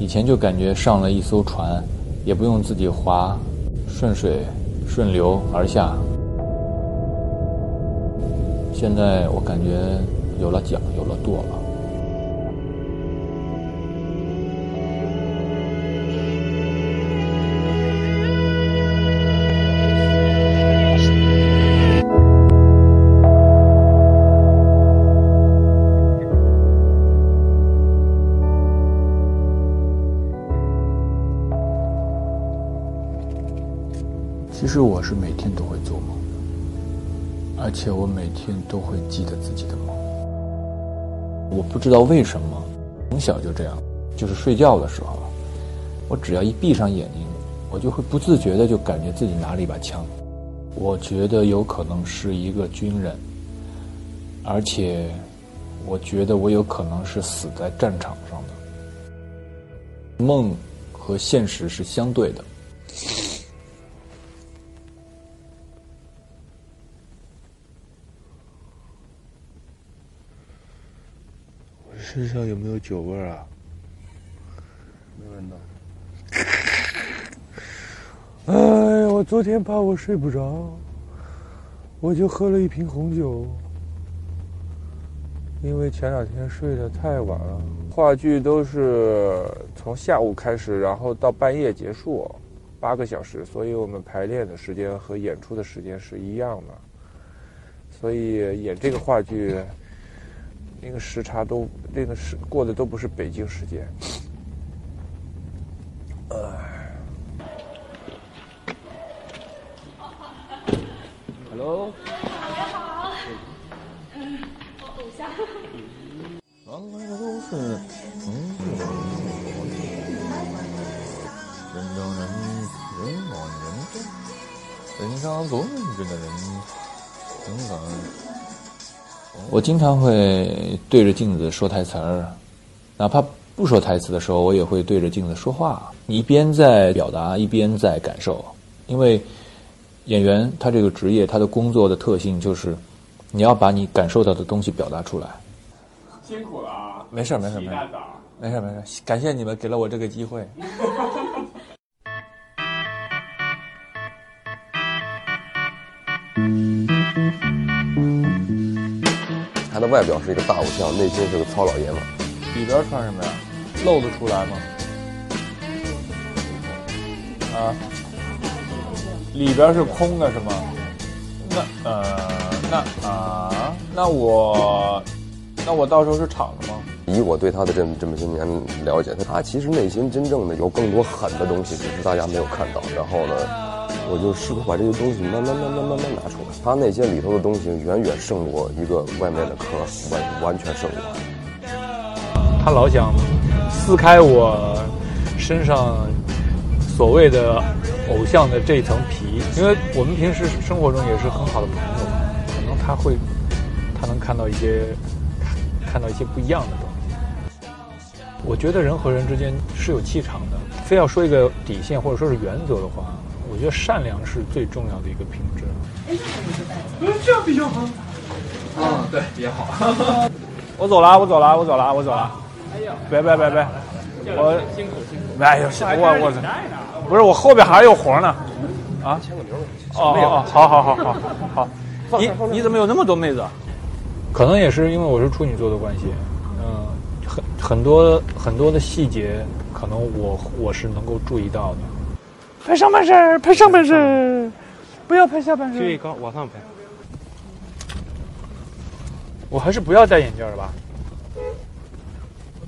以前就感觉上了一艘船，也不用自己划，顺水顺流而下。现在我感觉有了桨，有了舵了。其实我是每天都会做梦，而且我每天都会记得自己的梦。我不知道为什么，从小就这样，就是睡觉的时候，我只要一闭上眼睛，我就会不自觉的就感觉自己拿了一把枪。我觉得有可能是一个军人，而且我觉得我有可能是死在战场上的。梦和现实是相对的。身上有没有酒味儿啊？没闻到。哎，我昨天怕我睡不着，我就喝了一瓶红酒。因为前两天睡得太晚了，话剧都是从下午开始，然后到半夜结束，八个小时，所以我们排练的时间和演出的时间是一样的。所以演这个话剧。那个时差都，那个时过的都不是北京时间。哎，Hello，大家好，嗯，我偶像。原来的都是嗯，人中人，人往人中，人上做人真的人，勇敢。我经常会对着镜子说台词儿，哪怕不说台词的时候，我也会对着镜子说话。你一边在表达，一边在感受。因为演员他这个职业，他的工作的特性就是，你要把你感受到的东西表达出来。辛苦了啊！没事儿，没事儿，没事儿，没事儿，没事儿。感谢你们给了我这个机会。他的外表是一个大偶像，内心是个糙老爷们。里边穿什么呀？露得出来吗？啊？里边是空的，是吗？那呃，那啊，那我，那我到时候是敞的吗？以我对他的这这么些年了解，他他其实内心真正的有更多狠的东西，只是大家没有看到。然后呢？我就试图把这些东西慢慢、慢慢、慢慢拿出来。他那些里头的东西远远胜过一个外面的壳，完完全胜过。他老想撕开我身上所谓的偶像的这层皮，因为我们平时生活中也是很好的朋友，可能他会他能看到一些看到一些不一样的东西。我觉得人和人之间是有气场的，非要说一个底线或者说是原则的话。我觉得善良是最重要的一个品质。哎，这样比较好。嗯，对，比较好。我走了，我走了，我走了，我走了。哎呀，别别别别，我辛苦辛苦。哎呦，我我不是我后边还有活呢。啊？签个名。哦哦，好好好好好。你你怎么有那么多妹子？可能也是因为我是处女座的关系。嗯，很很多很多的细节，可能我我是能够注意到的。拍上半身，拍上半身，不要拍下半身。注意高，往上拍。我还是不要戴眼镜了吧？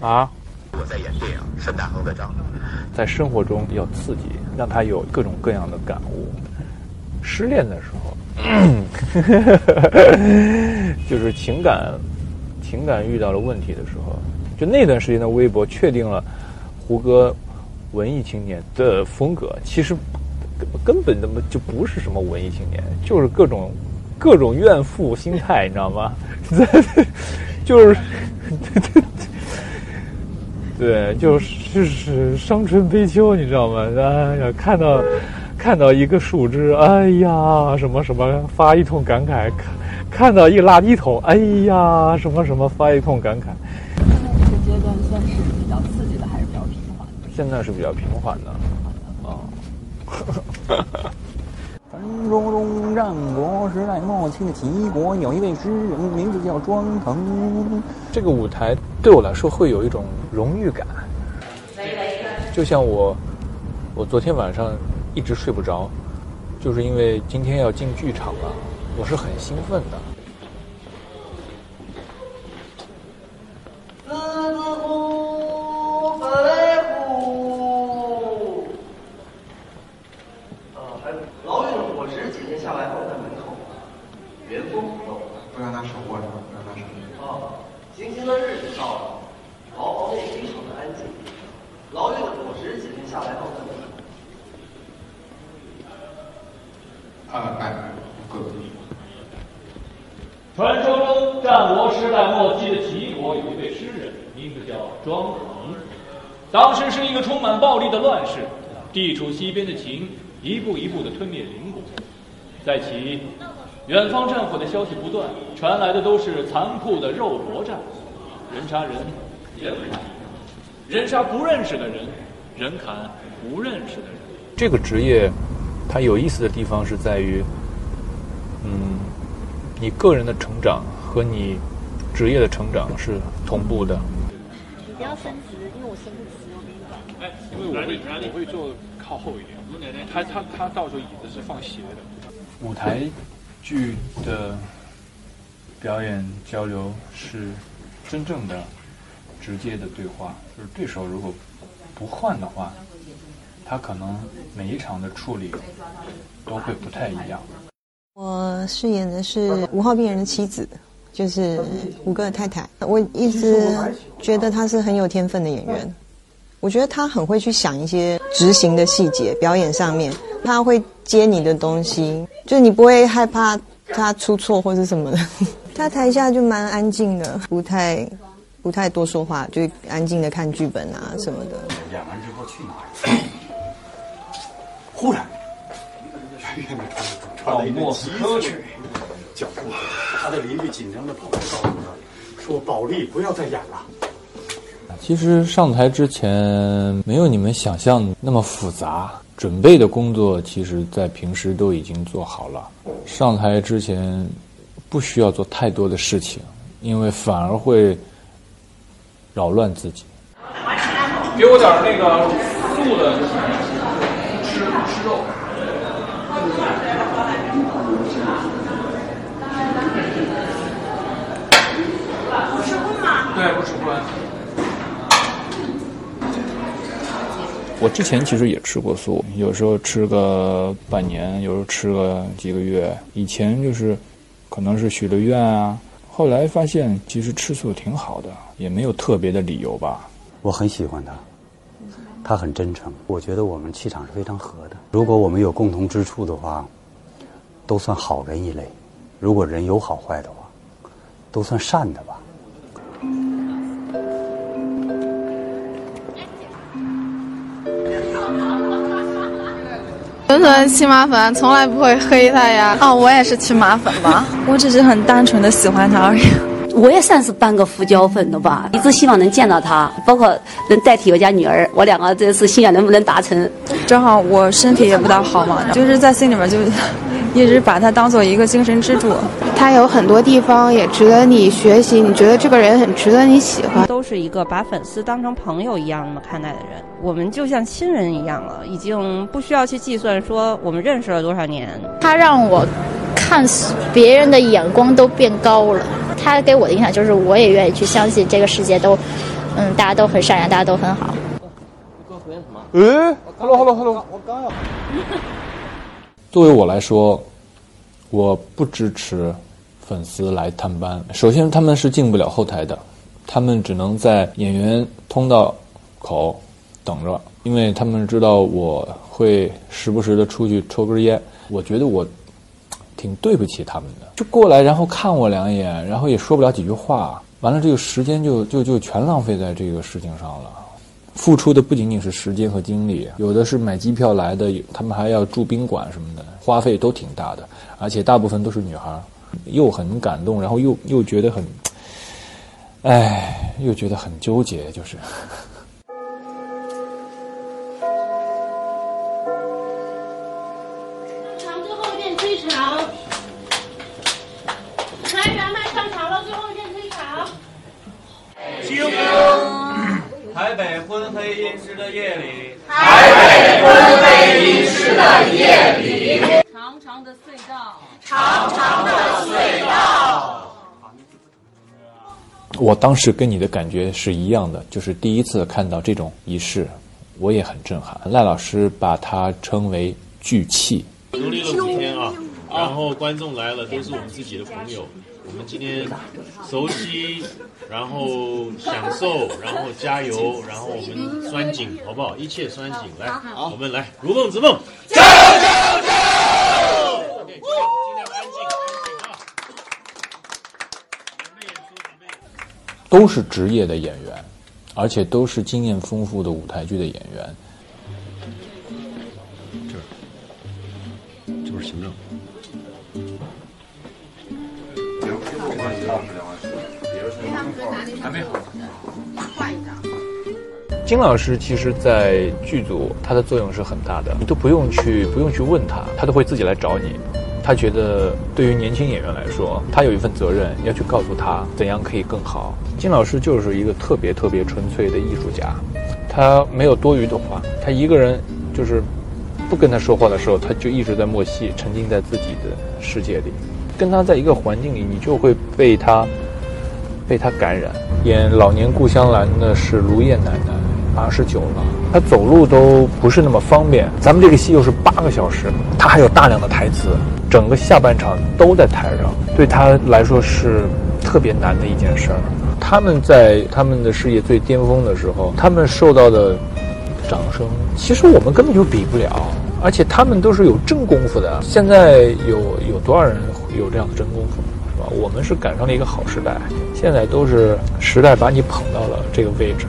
啊？我在演电影《沈大亨的章》，在生活中要刺激，让他有各种各样的感悟。失恋的时候，就是情感，情感遇到了问题的时候，就那段时间的微博确定了胡歌。文艺青年的风格其实根本那么就不是什么文艺青年，就是各种各种怨妇心态，你知道吗？就是 对，就是就是伤春悲秋，你知道吗？哎呀，看到看到一个树枝，哎呀，什么什么发一通感慨；看看到一个垃圾桶，哎呀，什么什么发一通感慨。现在是比较平缓的，啊。传说中战国时代末期的齐国有一位诗人，名字叫庄腾。这个舞台对我来说会有一种荣誉感，就像我，我昨天晚上一直睡不着，就是因为今天要进剧场了，我是很兴奋的。传说中，战国时代末期的齐国有一位诗人，名字叫庄恒。当时是一个充满暴力的乱世，地处西边的秦一步一步的吞灭邻国。在齐，远方战火的消息不断，传来的都是残酷的肉搏战，人杀人，人砍，人杀不认识的人，人砍不认识的人。这个职业，它有意思的地方是在于，嗯，你个人的成长和你职业的成长是同步的。你不要伸直，因为我伸不直，我跟你讲。哎，因为我会我会坐靠后一点，他他他到时候椅子是放斜的。舞台剧的表演交流是真正的、直接的对话，就是对手如果不换的话，他可能每一场的处理都会不太一样。我饰演的是五号病人的妻子，就是五哥的太太。我一直觉得她是很有天分的演员，我觉得她很会去想一些执行的细节，表演上面她会接你的东西，就你不会害怕她出错或者什么的。她台下就蛮安静的，不太不太多说话，就安静的看剧本啊什么的。演完之后去哪儿？忽然，远远的传来一阵急促的脚步声，他的邻居紧张的跑来告诉他，说：“保利，不要再演了。”其实上台之前没有你们想象的那么复杂，准备的工作其实在平时都已经做好了。上台之前不需要做太多的事情，因为反而会扰乱自己。给我点那个素的，吃吃肉。不吃荤吗？对，不吃荤。我之前其实也吃过素，有时候吃个半年，有时候吃个几个月。以前就是可能是许了愿啊，后来发现其实吃素挺好的，也没有特别的理由吧。我很喜欢他，他很真诚，我觉得我们气场是非常合的。如果我们有共同之处的话，都算好人一类；如果人有好坏的话，都算善的吧。纯纯亲妈粉，从来不会黑他呀。哦，我也是亲妈粉吧，我只是很单纯的喜欢他而已。我也算是半个胡椒粉的吧，一直希望能见到他，包括能代替我家女儿，我两个这次心愿能不能达成？正好我身体也不大好嘛，就是在心里面就 一直把他当做一个精神支柱。他有很多地方也值得你学习，你觉得这个人很值得你喜欢。都是一个把粉丝当成朋友一样那么看待的人，我们就像亲人一样了，已经不需要去计算说我们认识了多少年。他让我看别人的眼光都变高了。他给我的影响就是，我也愿意去相信这个世界都，嗯，大家都很善良，大家都很好。嗯，hello hello hello，我刚要。作为我来说，我不支持粉丝来探班。首先，他们是进不了后台的，他们只能在演员通道口等着，因为他们知道我会时不时的出去抽根烟。我觉得我。挺对不起他们的，就过来，然后看我两眼，然后也说不了几句话，完了这个时间就就就全浪费在这个事情上了。付出的不仅仅是时间和精力，有的是买机票来的，他们还要住宾馆什么的，花费都挺大的，而且大部分都是女孩，又很感动，然后又又觉得很，哎，又觉得很纠结，就是。上场最后一遍吹长，开员麦上场了，最后一遍吹长。台北昏黑阴湿的夜里，台北昏黑阴湿的夜里，长长的隧道。长长的隧道。我当时跟你的感觉是一样的，就是第一次看到这种仪式，我也很震撼。赖老师把它称为聚气。努力了五天啊，然后观众来了，都是我们自己的朋友。我们今天熟悉，然后享受，然后加油，然后我们拴紧，好不好？一切拴紧，来，我们来，如梦之梦，加油加油加油！尽量安静，安静啊！都是职业的演员，而且都是经验丰富的舞台剧的演员。这不是行政。还没好。金老师其实，在剧组他的作用是很大的，你都不用去不用去问他，他都会自己来找你。他觉得对于年轻演员来说，他有一份责任要去告诉他怎样可以更好。金老师就是一个特别特别纯粹的艺术家，他没有多余的话，他一个人就是不跟他说话的时候，他就一直在默戏，沉浸在自己的世界里。跟他在一个环境里，你就会被他被他感染。演《老年故乡蓝》的是卢燕奶奶，八十九了，她走路都不是那么方便。咱们这个戏又是八个小时，她还有大量的台词，整个下半场都在台上，对他来说是特别难的一件事儿。他们在他们的事业最巅峰的时候，他们受到的掌声，其实我们根本就比不了。而且他们都是有真功夫的。现在有有多少人有这样的真功夫，是吧？我们是赶上了一个好时代，现在都是时代把你捧到了这个位置。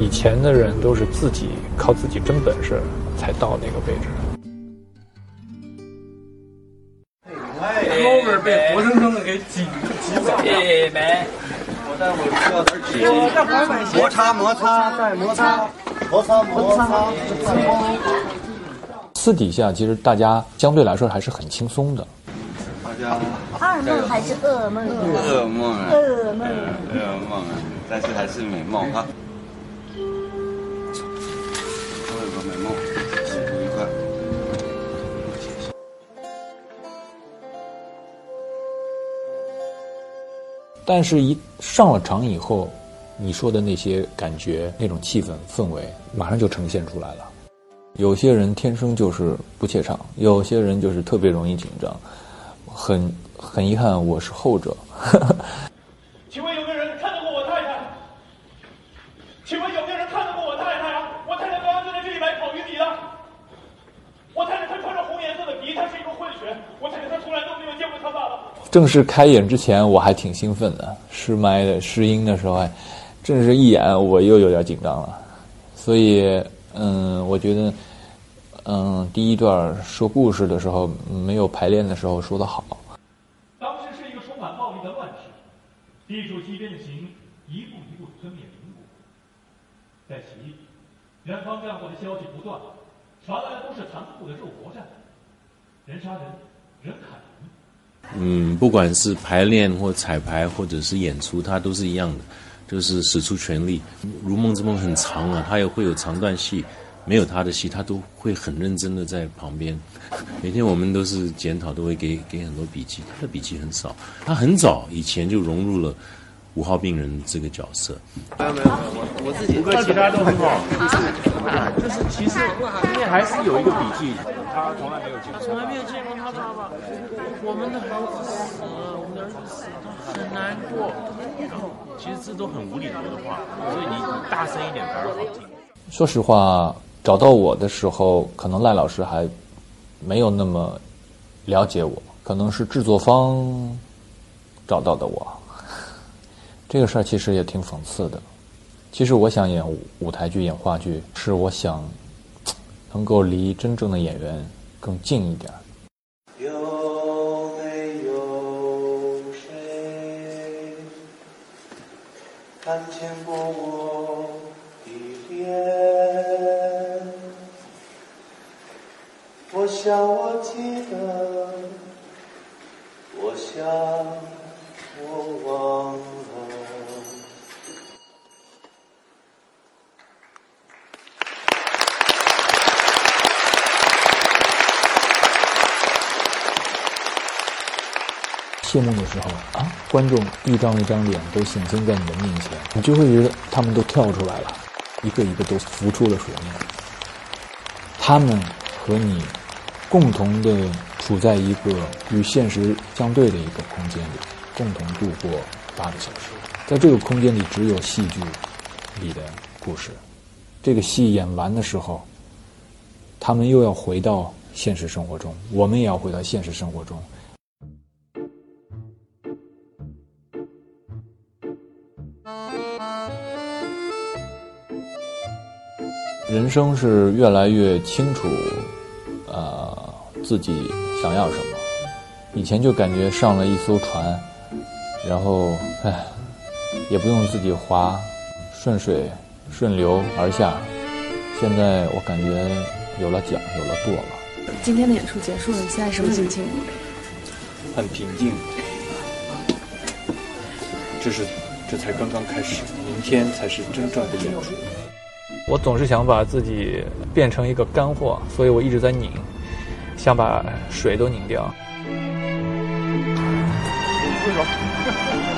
以前的人都是自己靠自己真本事才到那个位置。挤走了。没，我待会儿需要点挤，摩擦摩擦再摩擦，摩擦摩擦再摩。私底下其实大家相对来说还是很轻松的。大家二梦还是噩梦？噩梦啊，噩梦。噩梦啊，但是还是美梦啊。但是，一上了场以后，你说的那些感觉、那种气氛、氛围，马上就呈现出来了。有些人天生就是不怯场，有些人就是特别容易紧张。很很遗憾，我是后者。请问有没有人看到过我太太？请问有没有人看到过我太太啊？我太太刚刚就在这里买烤鱼米的。我太太她穿着红颜色的皮，她是一个混血。我太太她从来都没有见过她爸爸。正式开演之前，我还挺兴奋的，试麦的试音的时候，还正式一演，我又有点紧张了。所以，嗯，我觉得，嗯，第一段说故事的时候，没有排练的时候说的好。当时是一个充满暴力的乱世，地处西边的秦一步一步吞灭邻国。在其远方战火的消息不断，传来都是残酷的肉搏战，人杀人，人砍人。嗯，不管是排练或彩排，或者是演出，他都是一样的，就是使出全力。《如梦之梦》很长啊，他也会有长段戏，没有他的戏，他都会很认真的在旁边。每天我们都是检讨，都会给给很多笔记。他的笔记很少，他很早以前就融入了五号病人这个角色。没有没有，我我自己。五个其他都很好，就是其实里面还是有一个笔记，他从来没有见过，从来没有见过他爸爸。我们的孩子死了，我们的儿子死了，很难过。其实这都很无厘头的话，所以你大声一点反而好听。说实话，找到我的时候，可能赖老师还没有那么了解我，可能是制作方找到的我。这个事儿其实也挺讽刺的。其实我想演舞台剧、演话剧，是我想能够离真正的演员更近一点。有没有谁看见过我的脸？我想我记得我想，谢幕的时候啊，观众一张一张脸都显现在你的面前，你就会觉得他们都跳出来了，一个一个都浮出了水面。他们和你共同的处在一个与现实相对的一个空间里，共同度过八个小时。在这个空间里，只有戏剧里的故事。这个戏演完的时候，他们又要回到现实生活中，我们也要回到现实生活中。人生是越来越清楚，呃，自己想要什么。以前就感觉上了一艘船，然后唉，也不用自己划，顺水顺流而下。现在我感觉有了桨，有了舵了。今天的演出结束了，你现在什么心情？很平静。这是，这才刚刚开始，明天才是真正的演出。我总是想把自己变成一个干货，所以我一直在拧，想把水都拧掉。挥手，挥手。